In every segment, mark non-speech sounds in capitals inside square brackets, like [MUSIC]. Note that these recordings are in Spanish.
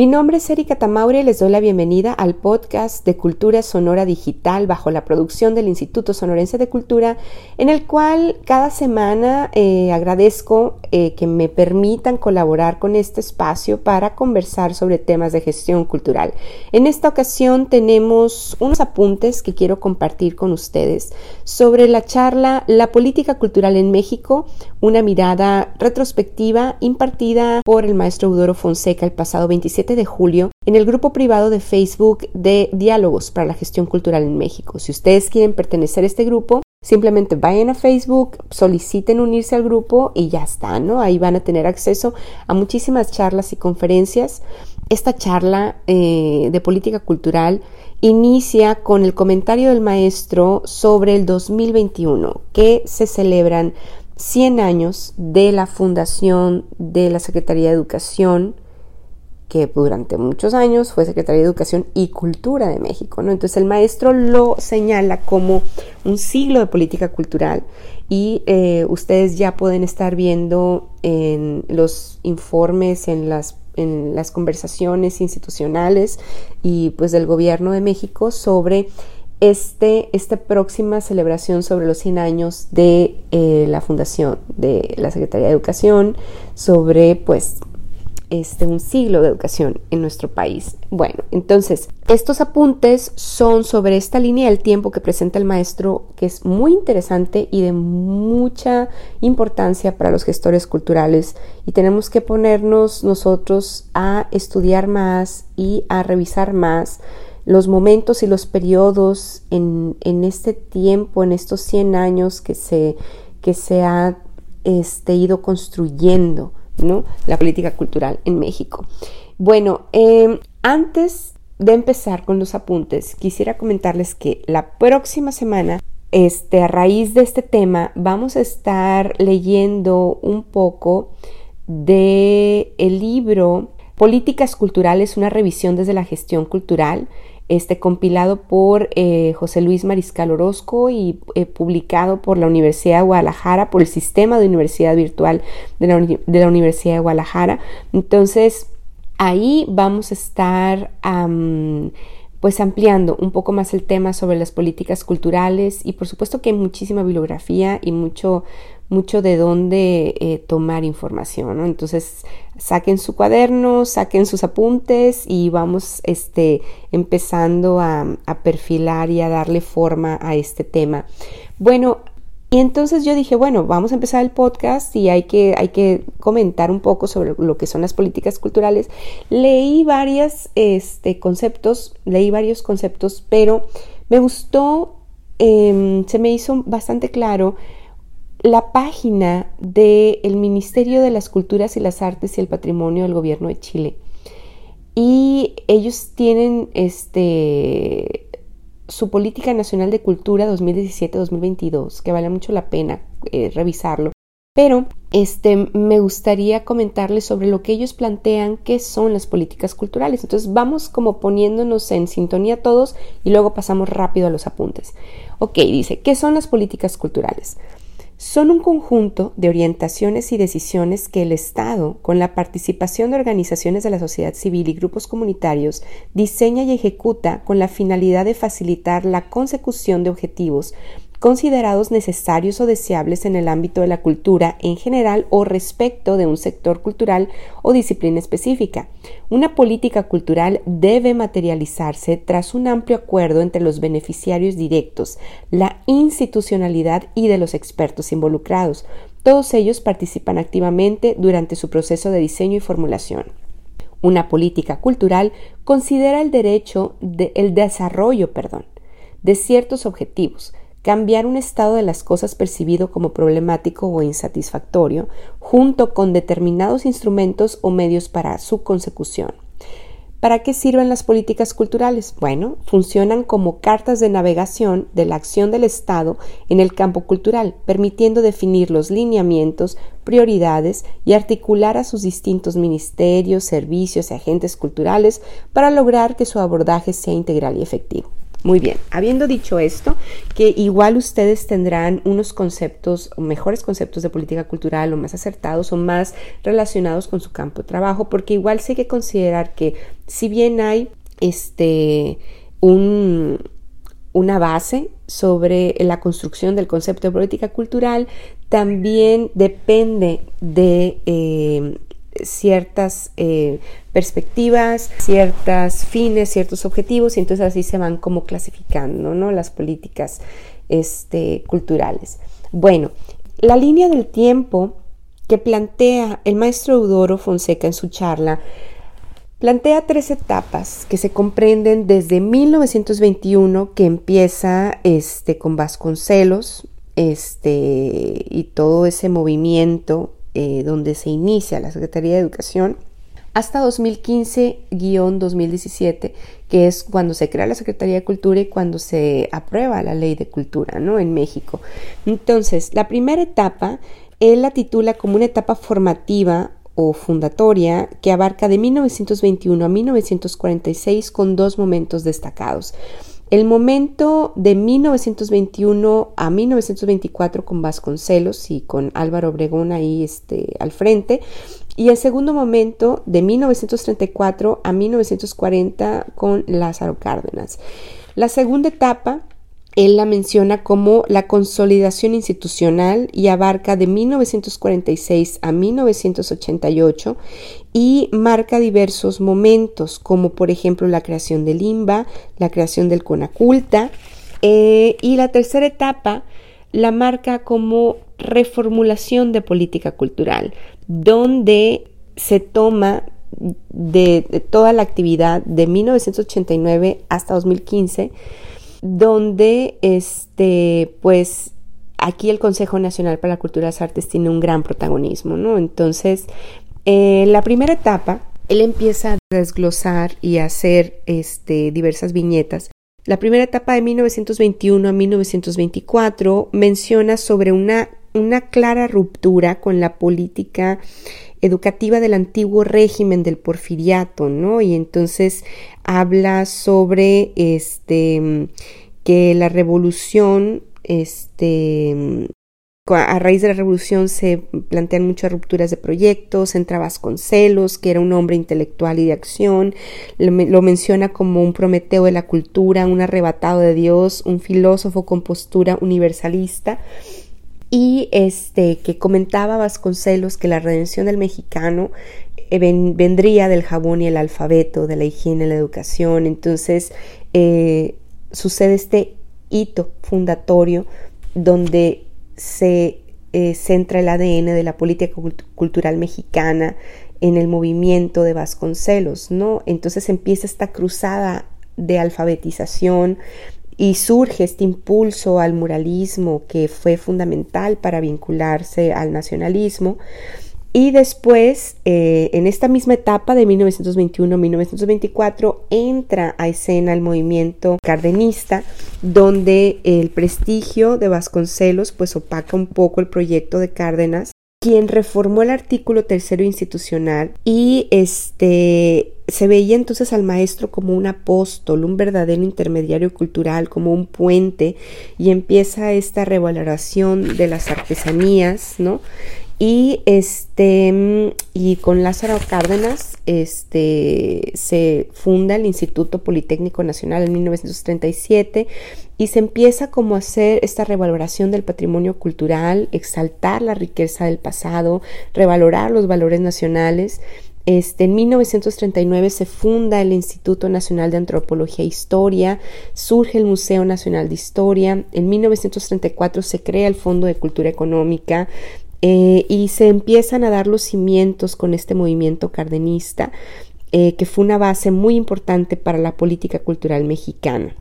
Mi nombre es Erika Tamaure y les doy la bienvenida al podcast de Cultura Sonora Digital bajo la producción del Instituto Sonorense de Cultura, en el cual cada semana eh, agradezco eh, que me permitan colaborar con este espacio para conversar sobre temas de gestión cultural. En esta ocasión tenemos unos apuntes que quiero compartir con ustedes sobre la charla La política cultural en México, una mirada retrospectiva impartida por el maestro Eudoro Fonseca el pasado 27 de julio en el grupo privado de Facebook de Diálogos para la Gestión Cultural en México. Si ustedes quieren pertenecer a este grupo, simplemente vayan a Facebook, soliciten unirse al grupo y ya está, ¿no? Ahí van a tener acceso a muchísimas charlas y conferencias. Esta charla eh, de política cultural inicia con el comentario del maestro sobre el 2021, que se celebran 100 años de la fundación de la Secretaría de Educación que durante muchos años fue Secretaría de Educación y Cultura de México. Entonces el maestro lo señala como un siglo de política cultural y eh, ustedes ya pueden estar viendo en los informes, en las, en las conversaciones institucionales y pues del gobierno de México sobre este, esta próxima celebración sobre los 100 años de eh, la fundación de la Secretaría de Educación, sobre pues este, un siglo de educación en nuestro país. Bueno, entonces, estos apuntes son sobre esta línea del tiempo que presenta el maestro, que es muy interesante y de mucha importancia para los gestores culturales. Y tenemos que ponernos nosotros a estudiar más y a revisar más los momentos y los periodos en, este tiempo, en estos 100 años que se, que se ha este, ido construyendo la política cultural en México. Bueno, em, antes de empezar con los apuntes, quisiera comentarles que la próxima semana, este, a raíz de este tema, vamos a estar leyendo un poco de el libro Políticas Culturales, una revisión desde la gestión cultural, este, compilado por eh, José Luis Mariscal Orozco y eh, publicado por la Universidad de Guadalajara, por el sistema de universidad virtual de la, Universidad de Guadalajara. Entonces, ahí vamos a estar pues ampliando un poco más el tema sobre las políticas culturales y por supuesto que hay muchísima bibliografía y mucho, mucho de dónde eh, tomar información, Entonces saquen su cuaderno, saquen sus apuntes y vamos este, empezando a, a perfilar y a darle forma a este tema. Bueno, y entonces yo dije, bueno, vamos a empezar el podcast y hay que, hay que comentar un poco sobre lo que son las políticas culturales. Leí varios este, conceptos, leí varios conceptos, pero me gustó, em, se me hizo bastante claro la página del Ministerio de las Culturas y las Artes y el Patrimonio del Gobierno de Chile. Y ellos tienen este su Política Nacional de Cultura 2017-2022, que vale mucho la pena eh, revisarlo. Pero este, me gustaría comentarles sobre lo que ellos plantean que son las políticas culturales. Entonces vamos como poniéndonos en sintonía todos y luego pasamos rápido a los apuntes. Ok, dice, ¿qué son las políticas culturales? Son un conjunto de orientaciones y decisiones que el Estado, con la participación de organizaciones de la sociedad civil y grupos comunitarios, diseña y ejecuta con la finalidad de facilitar la consecución de objetivos considerados necesarios o deseables en el ámbito de la cultura en general o respecto de un sector cultural o disciplina específica. Una política cultural debe materializarse tras un amplio acuerdo entre los beneficiarios directos, la institucionalidad y de los expertos involucrados. Todos ellos participan activamente durante su proceso de diseño y formulación. Una política cultural considera el derecho de, el desarrollo, perdón, de ciertos objetivos, cambiar un estado de las cosas percibido como problemático o insatisfactorio, junto con determinados instrumentos o medios para su consecución. ¿Para qué sirven las políticas culturales? Bueno, funcionan como cartas de navegación de la acción del Estado en el campo cultural, permitiendo definir los lineamientos, prioridades y articular a sus distintos ministerios, servicios y agentes culturales para lograr que su abordaje sea integral y efectivo. Muy bien, habiendo dicho esto, que igual ustedes tendrán unos conceptos, o mejores conceptos de política cultural o más acertados o más relacionados con su campo de trabajo, porque igual sí hay que considerar que si bien hay este un, una base sobre la construcción del concepto de política cultural, también depende de eh, ciertas eh, perspectivas, ciertas fines, ciertos objetivos, y entonces así se van como clasificando ¿no? las políticas este, culturales. Bueno, la línea del tiempo que plantea el maestro Eudoro Fonseca en su charla plantea tres etapas que se comprenden desde 1921 que empieza este, con Vasconcelos este, y todo ese movimiento eh, donde se inicia la Secretaría de Educación, hasta 2015-2017, que es cuando se crea la Secretaría de Cultura y cuando se aprueba la ley de cultura ¿no? en México. Entonces, la primera etapa, él la titula como una etapa formativa o fundatoria que abarca de 1921 a 1946 con dos momentos destacados. El momento de 1921 a 1924 con Vasconcelos y con Álvaro Obregón ahí este, al frente, y el segundo momento de 1934 a 1940 con Lázaro Cárdenas. La segunda etapa él la menciona como la consolidación institucional y abarca de 1946 a 1988 y marca diversos momentos como por ejemplo la creación del IMBA, la creación del CONACULTA eh, y la tercera etapa la marca como reformulación de política cultural, donde se toma de, de toda la actividad de 1989 hasta 2015 donde este, pues aquí el Consejo Nacional para la Cultura y las Artes tiene un gran protagonismo, ¿no? Entonces, en eh, la primera etapa, él empieza a desglosar y a hacer este, diversas viñetas. La primera etapa de 1921 a 1924 menciona sobre una, una clara ruptura con la política educativa del antiguo régimen del porfiriato, ¿no? Y entonces habla sobre este que la revolución, este a raíz de la revolución se plantean muchas rupturas de proyectos, entra Vasconcelos, que era un hombre intelectual y de acción, lo, menciona como un prometeo de la cultura, un arrebatado de Dios, un filósofo con postura universalista, y este que comentaba Vasconcelos que la redención del mexicano eh, vendría del jabón y el alfabeto, de la higiene y la educación. Entonces eh, sucede este hito fundatorio donde se eh, centra el ADN de la política cultural mexicana en el movimiento de Vasconcelos, ¿no? Entonces empieza esta cruzada de alfabetización, y surge este impulso al muralismo que fue fundamental para vincularse al nacionalismo. Y después, eh, en esta misma etapa de 1921-1924, entra a escena el movimiento cardenista, donde el prestigio de Vasconcelos pues opaca un poco el proyecto de Cárdenas quien reformó el artículo tercero institucional y este se veía entonces al maestro como un apóstol, un verdadero intermediario cultural, como un puente, y empieza esta revaloración de las artesanías, ¿no? Y este y con Lázaro Cárdenas este se funda el Instituto Politécnico Nacional en 1937 y se empieza como a hacer esta revaloración del patrimonio cultural, exaltar la riqueza del pasado, revalorar los valores nacionales. Este, en 1939 se funda el Instituto Nacional de Antropología e Historia, surge el Museo Nacional de Historia, en 1934 se crea el Fondo de Cultura Económica, eh, y se empiezan a dar los cimientos con este movimiento cardenista, eh, que fue una base muy importante para la política cultural mexicana.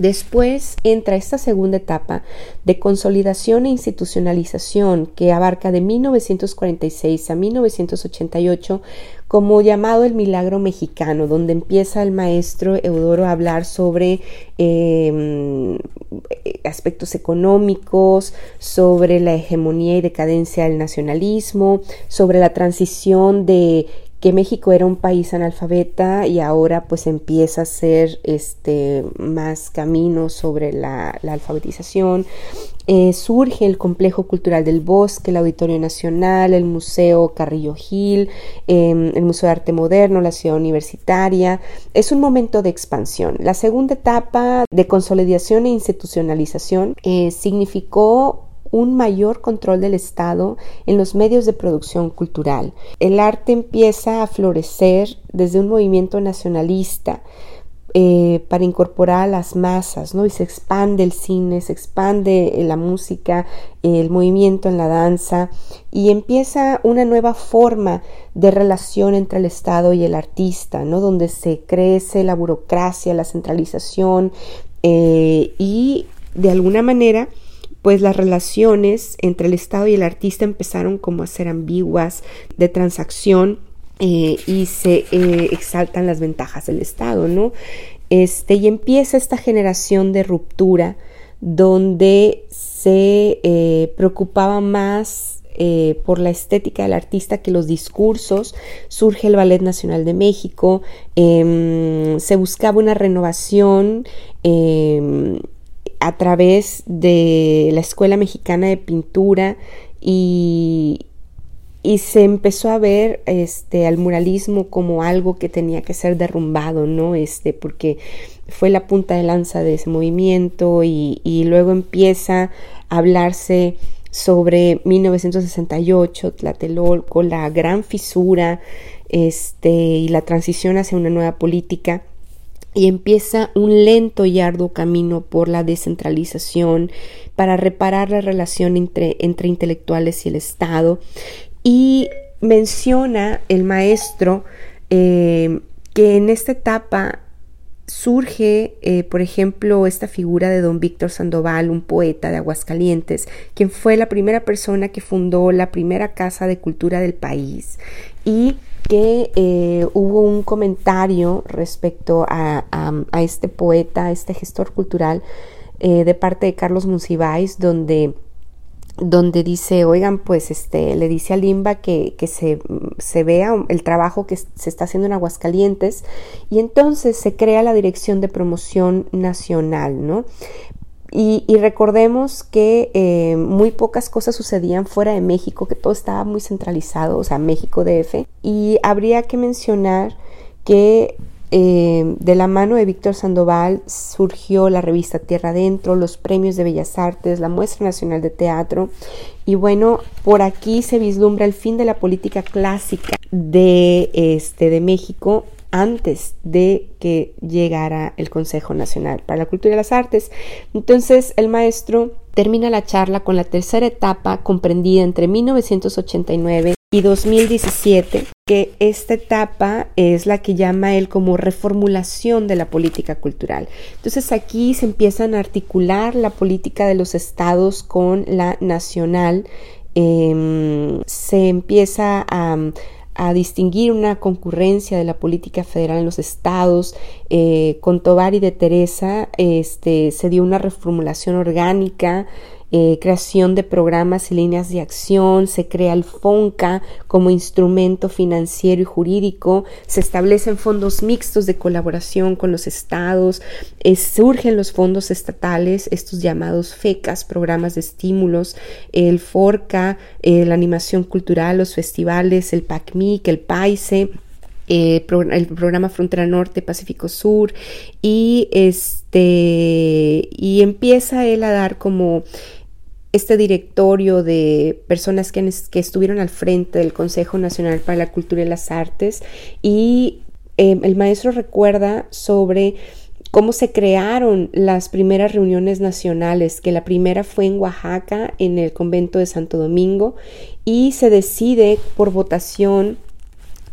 Después entra esta segunda etapa de consolidación e institucionalización que abarca de 1946 a 1988 como llamado el milagro mexicano, donde empieza el maestro Eudoro a hablar sobre em, aspectos económicos, sobre la hegemonía y decadencia del nacionalismo, sobre la transición de que México era un país analfabeta y ahora pues empieza a ser este, más camino sobre la, alfabetización. Eh, surge el complejo cultural del bosque, el Auditorio Nacional, el Museo Carrillo Gil, em, el Museo de Arte Moderno, la ciudad universitaria. Es un momento de expansión. La segunda etapa de consolidación e institucionalización eh, significó un mayor control del Estado en los medios de producción cultural. El arte empieza a florecer desde un movimiento nacionalista eh, para incorporar a las masas, ¿no? Y se expande el cine, se expande la música, el movimiento en la danza y empieza una nueva forma de relación entre el Estado y el artista, ¿no? Donde se crece la burocracia, la centralización eh, y de alguna manera pues las relaciones entre el Estado y el artista empezaron como a ser ambiguas, de transacción, eh, y se eh, exaltan las ventajas del Estado, ¿no? Este, y empieza esta generación de ruptura donde se eh, preocupaba más por la estética del artista que los discursos. Surge el Ballet Nacional de México, em, se buscaba una renovación em, a través de la Escuela Mexicana de Pintura y, y se empezó a ver este al muralismo como algo que tenía que ser derrumbado, ¿no? Este, porque fue la punta de lanza de ese movimiento y, y luego empieza a hablarse sobre 1968, Tlatelolco, la gran fisura este, y la transición hacia una nueva política y empieza un lento y arduo camino por la descentralización para reparar la relación entre, entre intelectuales y el Estado. Y menciona el maestro eh, que en esta etapa surge, eh, por ejemplo, esta figura de don Víctor Sandoval, un poeta de Aguascalientes, quien fue la primera persona que fundó la primera casa de cultura del país y que eh, hubo un comentario respecto a, este poeta, a este gestor cultural, eh, de parte de Carlos Monsiváis, donde donde dice, oigan, pues este, le dice a Limba que, que se, se, vea el trabajo que se está haciendo en Aguascalientes y entonces se crea la Dirección de Promoción Nacional, ¿no? Y, recordemos que eh, muy pocas cosas sucedían fuera de México, que todo estaba muy centralizado, o sea, México DF. Y habría que mencionar que eh, de la mano de Víctor Sandoval surgió la revista Tierra Adentro, los premios de Bellas Artes, la Muestra Nacional de Teatro. Y bueno, por aquí se vislumbra el fin de la política clásica de, este, de México antes de que llegara el Consejo Nacional para la Cultura y las Artes. Entonces el maestro termina la charla con la tercera etapa comprendida entre 1989 y 2017, que esta etapa es la que llama él como reformulación de la política cultural. Entonces aquí se empiezan a articular la política de los estados con la nacional, em, se empieza a a distinguir una concurrencia de la política federal en los estados. Eh, con Tobar y de Teresa este, se dio una reformulación orgánica eh, creación de programas y líneas de acción, se crea el FONCA como instrumento financiero y jurídico, se establecen fondos mixtos de colaboración con los estados, eh, surgen los fondos estatales, estos llamados FECAS, programas de estímulos, el FORCA, eh, la animación cultural, los festivales, el PACMIC, el PAISE. el programa Frontera Norte, Pacífico Sur, y este, y empieza él a dar como este directorio de personas que, estuvieron al frente del Consejo Nacional para la Cultura y las Artes y em, el maestro recuerda sobre cómo se crearon las primeras reuniones nacionales, que la primera fue en Oaxaca, en el convento de Santo Domingo, y se decide por votación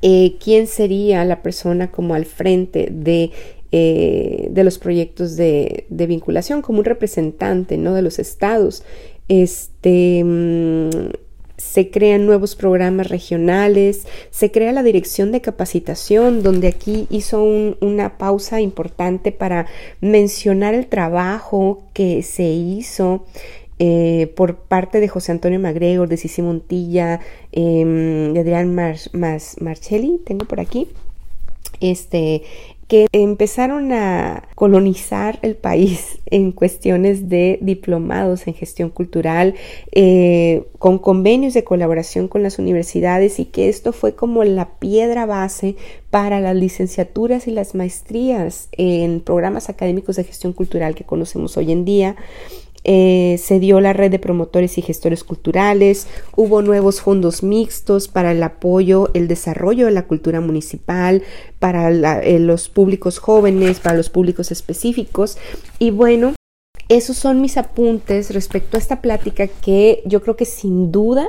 eh, quién sería la persona como al frente de eh, de los proyectos de, vinculación, como un representante ¿no? de los estados. Este, mm, se crean nuevos programas regionales, se crea la dirección de capacitación, donde aquí hizo una pausa importante para mencionar el trabajo que se hizo eh, por parte de José Antonio Magregor, de Cici Montilla, em, de Adrián Marchelli, tengo por aquí, este, que empezaron a colonizar el país [LAUGHS] en cuestiones de diplomados en gestión cultural, eh, con convenios de colaboración con las universidades y que esto fue como la piedra base para las licenciaturas y las maestrías en programas académicos de gestión cultural que conocemos hoy en día. Eh, se dio la red de promotores y gestores culturales, hubo nuevos fondos mixtos para el apoyo, el desarrollo de la cultura municipal, para eh, los públicos jóvenes, para los públicos específicos. Y bueno, esos son mis apuntes respecto a esta plática que yo creo que sin duda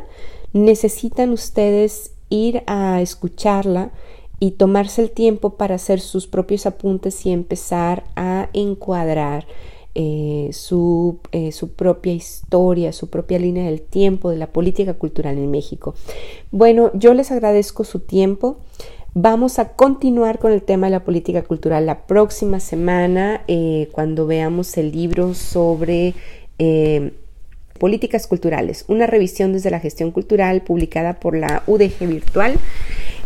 necesitan ustedes ir a escucharla y tomarse el tiempo para hacer sus propios apuntes y empezar a encuadrar eh, su, eh, su, propia historia, su propia línea del tiempo de la política cultural en México. Bueno, yo les agradezco su tiempo. Vamos a continuar con el tema de la política cultural la próxima semana eh, cuando veamos el libro sobre políticas culturales, una revisión desde la gestión cultural publicada por la UDG Virtual.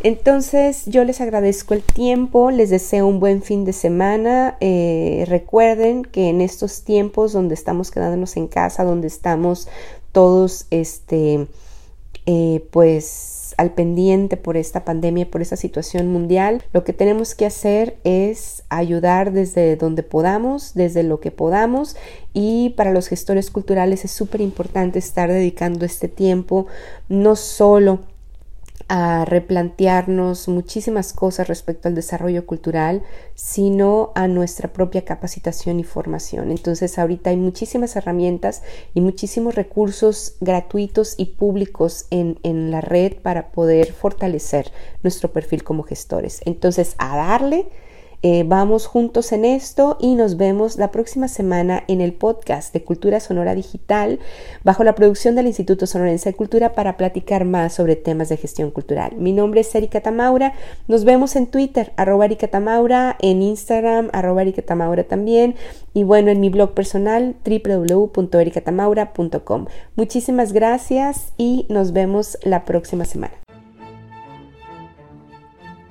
Entonces yo les agradezco el tiempo, les deseo un buen fin de semana. Eh, recuerden que en estos tiempos donde estamos quedándonos en casa, donde estamos todos, este, eh, pues al pendiente por esta pandemia, por esta situación mundial, lo que tenemos que hacer es ayudar desde donde podamos, desde lo que podamos y para los gestores culturales es súper importante estar dedicando este tiempo no solo a replantearnos muchísimas cosas respecto al desarrollo cultural, sino a nuestra propia capacitación y formación. Entonces ahorita hay muchísimas herramientas y muchísimos recursos gratuitos y públicos en, en la red para poder fortalecer nuestro perfil como gestores. Entonces a darle eh, vamos juntos en esto y nos vemos la próxima semana en el podcast de Cultura Sonora Digital bajo la producción del Instituto Sonorense de Cultura para platicar más sobre temas de gestión cultural. Mi nombre es Erika Tamaura. Nos vemos en Twitter, arroba Erika Tamaura, en Instagram, arroba Erika Tamaura también y bueno, en mi blog personal www.ericatamaura.com. Muchísimas gracias y nos vemos la próxima semana.